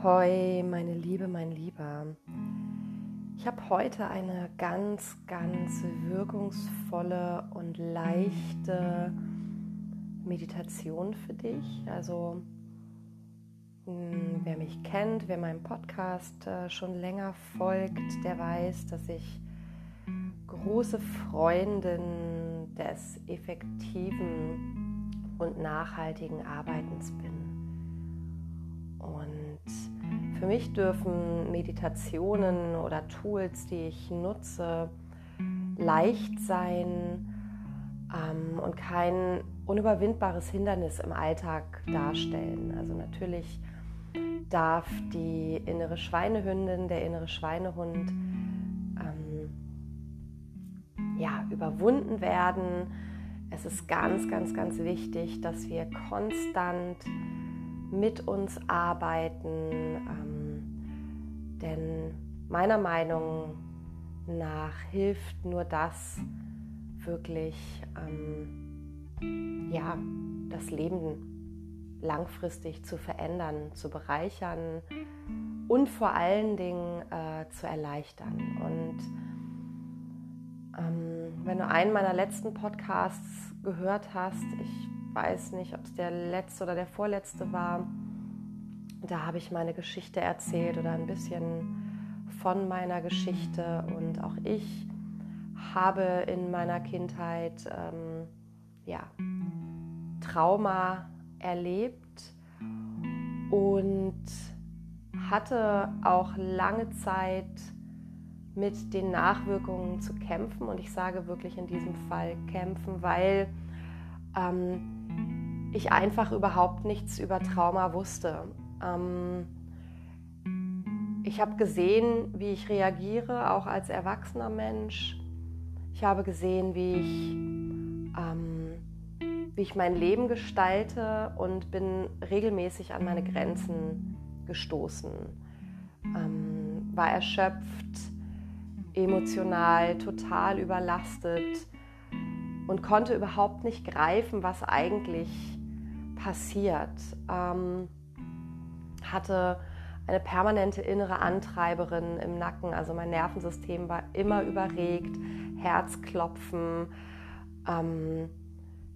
Ahoi, meine Liebe, mein Lieber. Ich habe heute eine ganz, ganz wirkungsvolle und leichte Meditation für dich. Also, hm, wer mich kennt, wer meinem Podcast äh, schon länger folgt, der weiß, dass ich große Freundin des effektiven und nachhaltigen Arbeitens bin. Und für mich dürfen Meditationen oder Tools, die ich nutze, leicht sein ähm, und kein unüberwindbares Hindernis im Alltag darstellen. Also natürlich darf die innere Schweinehündin, der innere Schweinehund ähm, ja, überwunden werden. Es ist ganz, ganz, ganz wichtig, dass wir konstant mit uns arbeiten. Ähm, denn meiner Meinung nach hilft nur das wirklich, ähm, ja, das Leben langfristig zu verändern, zu bereichern und vor allen Dingen äh, zu erleichtern. Und ähm, wenn du einen meiner letzten Podcasts gehört hast, ich weiß nicht, ob es der letzte oder der vorletzte war. Da habe ich meine Geschichte erzählt oder ein bisschen von meiner Geschichte. Und auch ich habe in meiner Kindheit ähm, ja, Trauma erlebt und hatte auch lange Zeit mit den Nachwirkungen zu kämpfen. Und ich sage wirklich in diesem Fall kämpfen, weil ähm, ich einfach überhaupt nichts über Trauma wusste. Ähm, ich habe gesehen, wie ich reagiere, auch als erwachsener Mensch. Ich habe gesehen, wie ich, ähm, wie ich mein Leben gestalte und bin regelmäßig an meine Grenzen gestoßen. Ähm, war erschöpft, emotional total überlastet und konnte überhaupt nicht greifen, was eigentlich passiert. Ähm, hatte eine permanente innere Antreiberin im Nacken, also mein Nervensystem war immer überregt, Herzklopfen, ähm,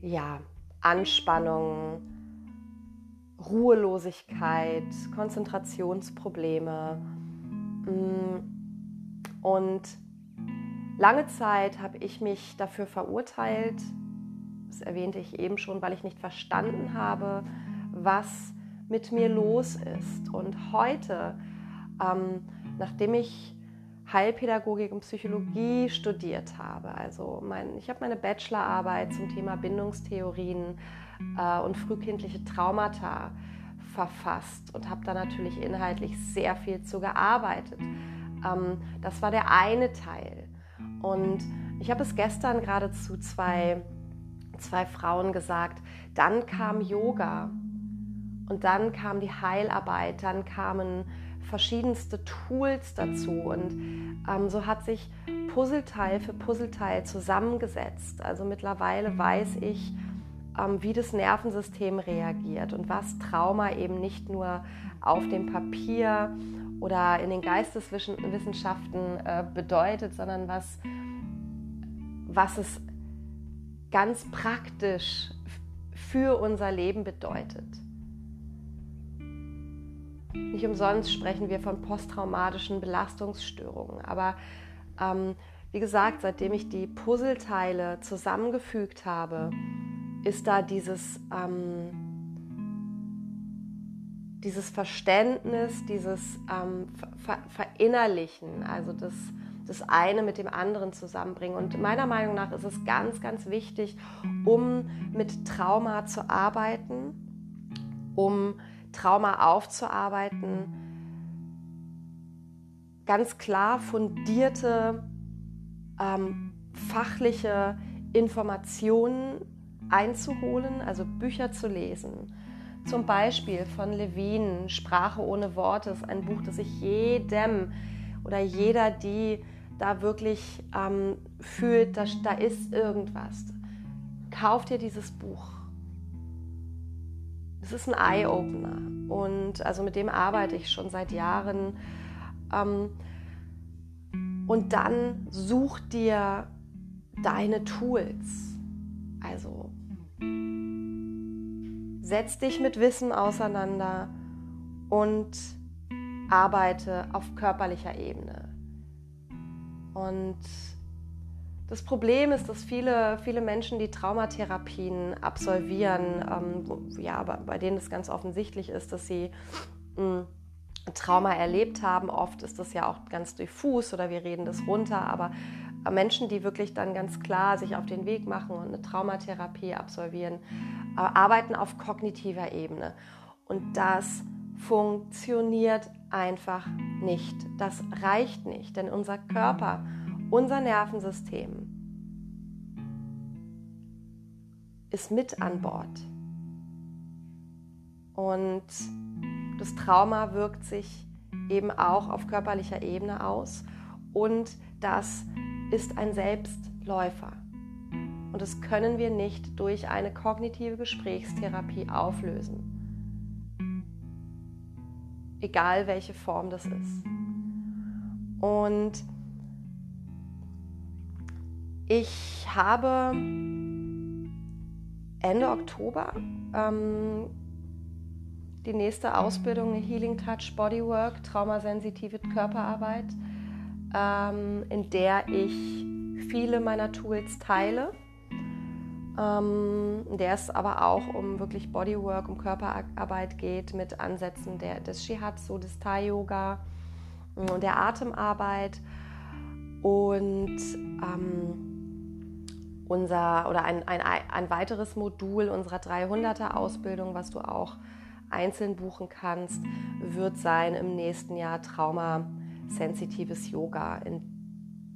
ja, Anspannung, Ruhelosigkeit, Konzentrationsprobleme. Mm, und lange Zeit habe ich mich dafür verurteilt, das erwähnte ich eben schon, weil ich nicht verstanden habe, was mit mir los ist. Und heute, ähm, nachdem ich Heilpädagogik und Psychologie studiert habe, also mein, ich habe meine Bachelorarbeit zum Thema Bindungstheorien äh, und frühkindliche Traumata verfasst und habe da natürlich inhaltlich sehr viel zu gearbeitet. Ähm, das war der eine Teil. Und ich habe es gestern gerade zu zwei zwei Frauen gesagt, dann kam Yoga und dann kam die Heilarbeit, dann kamen verschiedenste Tools dazu und ähm, so hat sich Puzzleteil für Puzzleteil zusammengesetzt. Also mittlerweile weiß ich, wie das Nervensystem reagiert und was Trauma eben nicht nur auf dem Papier oder in den Geisteswissenschaften äh, bedeutet, sondern was, was es ganz praktisch für unser Leben bedeutet. Nicht umsonst sprechen wir von posttraumatischen Belastungsstörungen. Aber ähm, wie gesagt, seitdem ich die Puzzleteile zusammengefügt habe, ist da dieses, ähm, dieses Verständnis, dieses ähm, Ver Verinnerlichen, also das das eine mit dem anderen zusammenbringen. Und meiner Meinung nach ist es ganz, ganz wichtig, um mit Trauma zu arbeiten, um Trauma aufzuarbeiten, ganz klar fundierte, ähm, fachliche Informationen einzuholen, also Bücher zu lesen. Zum Beispiel von Levin, Sprache ohne Worte, ist ein Buch, das ich jedem oder jeder, die da wirklich ähm, fühlt, dass da ist irgendwas, kauf dir dieses Buch. das ist ein Eye-Opener. Und also mit dem arbeite ich schon seit Jahren. Ähm, und dann such dir deine Tools. Also setz dich mit Wissen auseinander und arbeite auf körperlicher Ebene. Und das Problem ist, dass viele, viele Menschen, die Traumatherapien absolvieren, ähm, ja, aber bei denen es ganz offensichtlich ist, dass sie mh, hm, Trauma erlebt haben. Oft ist das ja auch ganz diffus oder wir reden das runter, aber Menschen, die wirklich dann ganz klar sich auf den Weg machen und eine Traumatherapie absolvieren, äh, arbeiten auf kognitiver Ebene. Und das funktioniert einfach nicht. Das reicht nicht, denn unser Körper, unser Nervensystem ist mit an Bord. Und das Trauma wirkt sich eben auch auf körperlicher Ebene aus und das ist ein Selbstläufer. Und das können wir nicht durch eine kognitive Gesprächstherapie auflösen. Egal welche Form das ist. Und ich habe Ende Oktober ähm, die nächste Ausbildung Healing Touch Bodywork, traumasensitive Körperarbeit, ähm, in der ich viele meiner Tools teile. Ähm, in der es aber auch um wirklich Bodywork, um Körperarbeit geht mit Ansätzen der, des Shihatsu, des Thai-Yoga und der Atemarbeit. Und ähm, unser oder ein, ein, ein weiteres Modul unserer 300er Ausbildung, was du auch einzeln buchen kannst, wird sein im nächsten Jahr Trauma-sensitives Yoga. In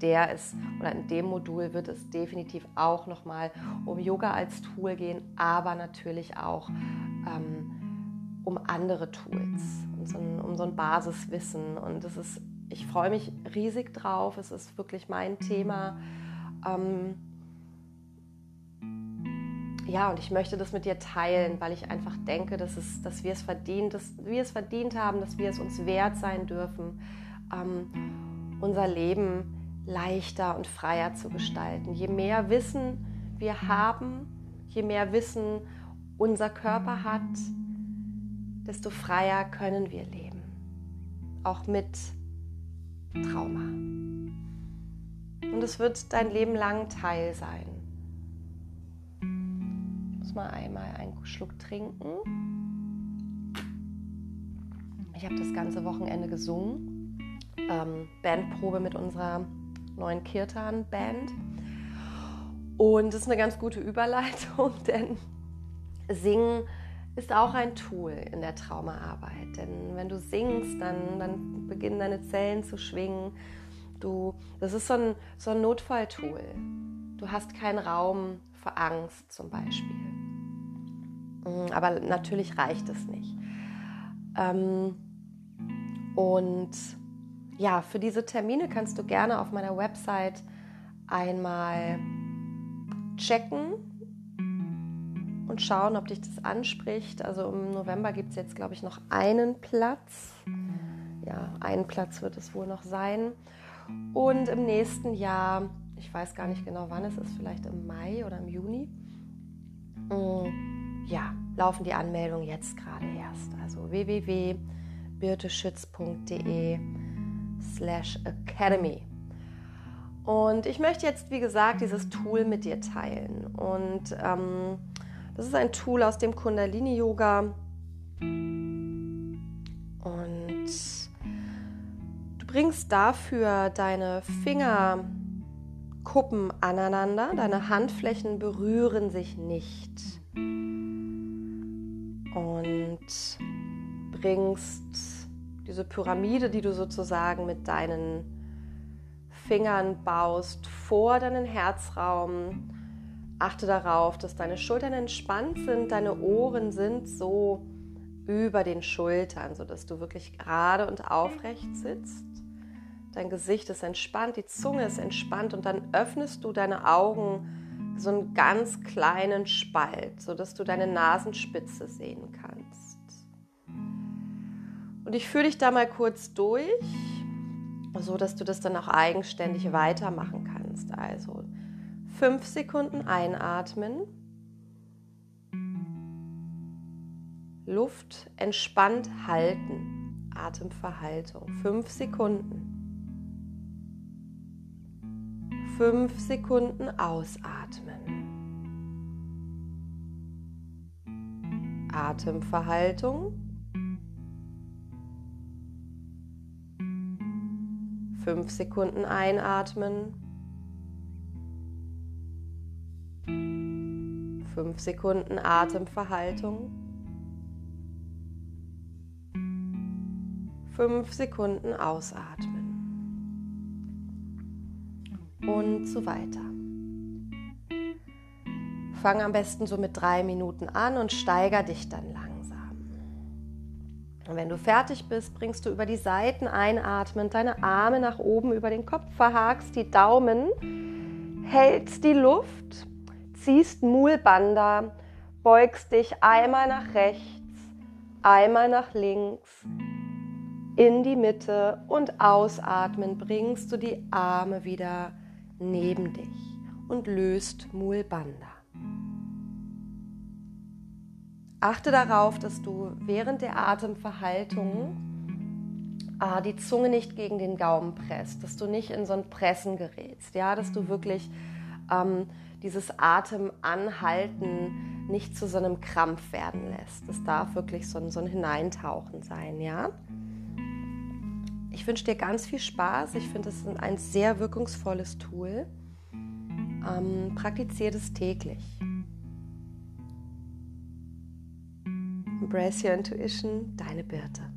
der es oder in dem Modul wird es definitiv auch nochmal um Yoga als Tool gehen, aber natürlich auch ähm, um andere Tools, um so, ein, um so ein Basiswissen. Und das ist, ich freue mich riesig drauf. Es ist wirklich mein Thema. Ähm, ja, und ich möchte das mit dir teilen, weil ich einfach denke, dass, es, dass wir es verdient, dass wir es verdient haben, dass wir es uns wert sein dürfen, ähm, unser Leben leichter und freier zu gestalten. Je mehr Wissen wir haben, je mehr Wissen unser Körper hat, desto freier können wir leben. Auch mit Trauma. Und es wird dein Leben lang Teil sein mal einmal einen Schluck trinken. Ich habe das ganze Wochenende gesungen. Ähm, Bandprobe mit unserer neuen Kirtan-Band. Und das ist eine ganz gute Überleitung, denn Singen ist auch ein Tool in der Traumaarbeit. Denn wenn du singst, dann, dann beginnen deine Zellen zu schwingen. Du, das ist so ein, so ein Notfalltool. Du hast keinen Raum für Angst zum Beispiel. Mm, aber natürlich reicht es nicht. Ähm, und ja, für diese Termine kannst du gerne auf meiner Website einmal checken und schauen, ob dich das anspricht. Also im November gibt es jetzt, glaube ich, noch einen Platz. Ja, einen Platz wird es wohl noch sein. Und im nächsten Jahr, ich weiß gar nicht genau wann es ist, vielleicht im Mai oder im Juni, mm, ja, laufen die Anmeldungen jetzt gerade erst. Also www.birteschütz.de slash academy. Und ich möchte jetzt, wie gesagt, dieses Tool mit dir teilen. Und ähm, das ist ein Tool aus dem Kundalini-Yoga. Und du bringst dafür deine Fingerkuppen aneinander. Deine Handflächen berühren sich nicht und bringst diese Pyramide, die du sozusagen mit deinen Fingern baust, vor deinen Herzraum. Achte darauf, dass deine Schultern entspannt sind, deine Ohren sind so über den Schultern, sodass du wirklich gerade und aufrecht sitzt. Dein Gesicht ist entspannt, die Zunge ist entspannt und dann öffnest du deine Augen so einen ganz kleinen Spalt, sodass du deine Nasenspitze sehen kannst. Und ich führe dich da mal kurz durch, so dass du das dann auch eigenständig weitermachen kannst. Also fünf Sekunden einatmen. Luft entspannt halten. Atemverhaltung. Fünf Sekunden. Fünf Sekunden ausatmen. Atemverhaltung. Fünf Sekunden einatmen. Fünf Sekunden Atemverhaltung. Fünf Sekunden ausatmen. Und so weiter. Fang am besten so mit drei Minuten an und steiger dich dann langsam. Und wenn du fertig bist, bringst du über die Seiten einatmend deine Arme nach oben über den Kopf, verhakst die Daumen, hältst die Luft, ziehst Mulbanda, beugst dich einmal nach rechts, einmal nach links, in die Mitte und ausatmen bringst du die Arme wieder neben dich und löst Mulbanda. Achte darauf, dass du während der Atemverhaltung äh, die Zunge nicht gegen den Gaumen presst, dass du nicht in so ein Pressen gerätst, ja, dass du wirklich ähm, dieses Atemanhalten nicht zu so einem Krampf werden lässt. Das darf wirklich so ein, so ein Hineintauchen sein, ja. Ich wünsche dir ganz viel Spaß. Ich finde es ein sehr wirkungsvolles Tool. Ähm, praktiziere es täglich. Embrace your intuition, deine Birte.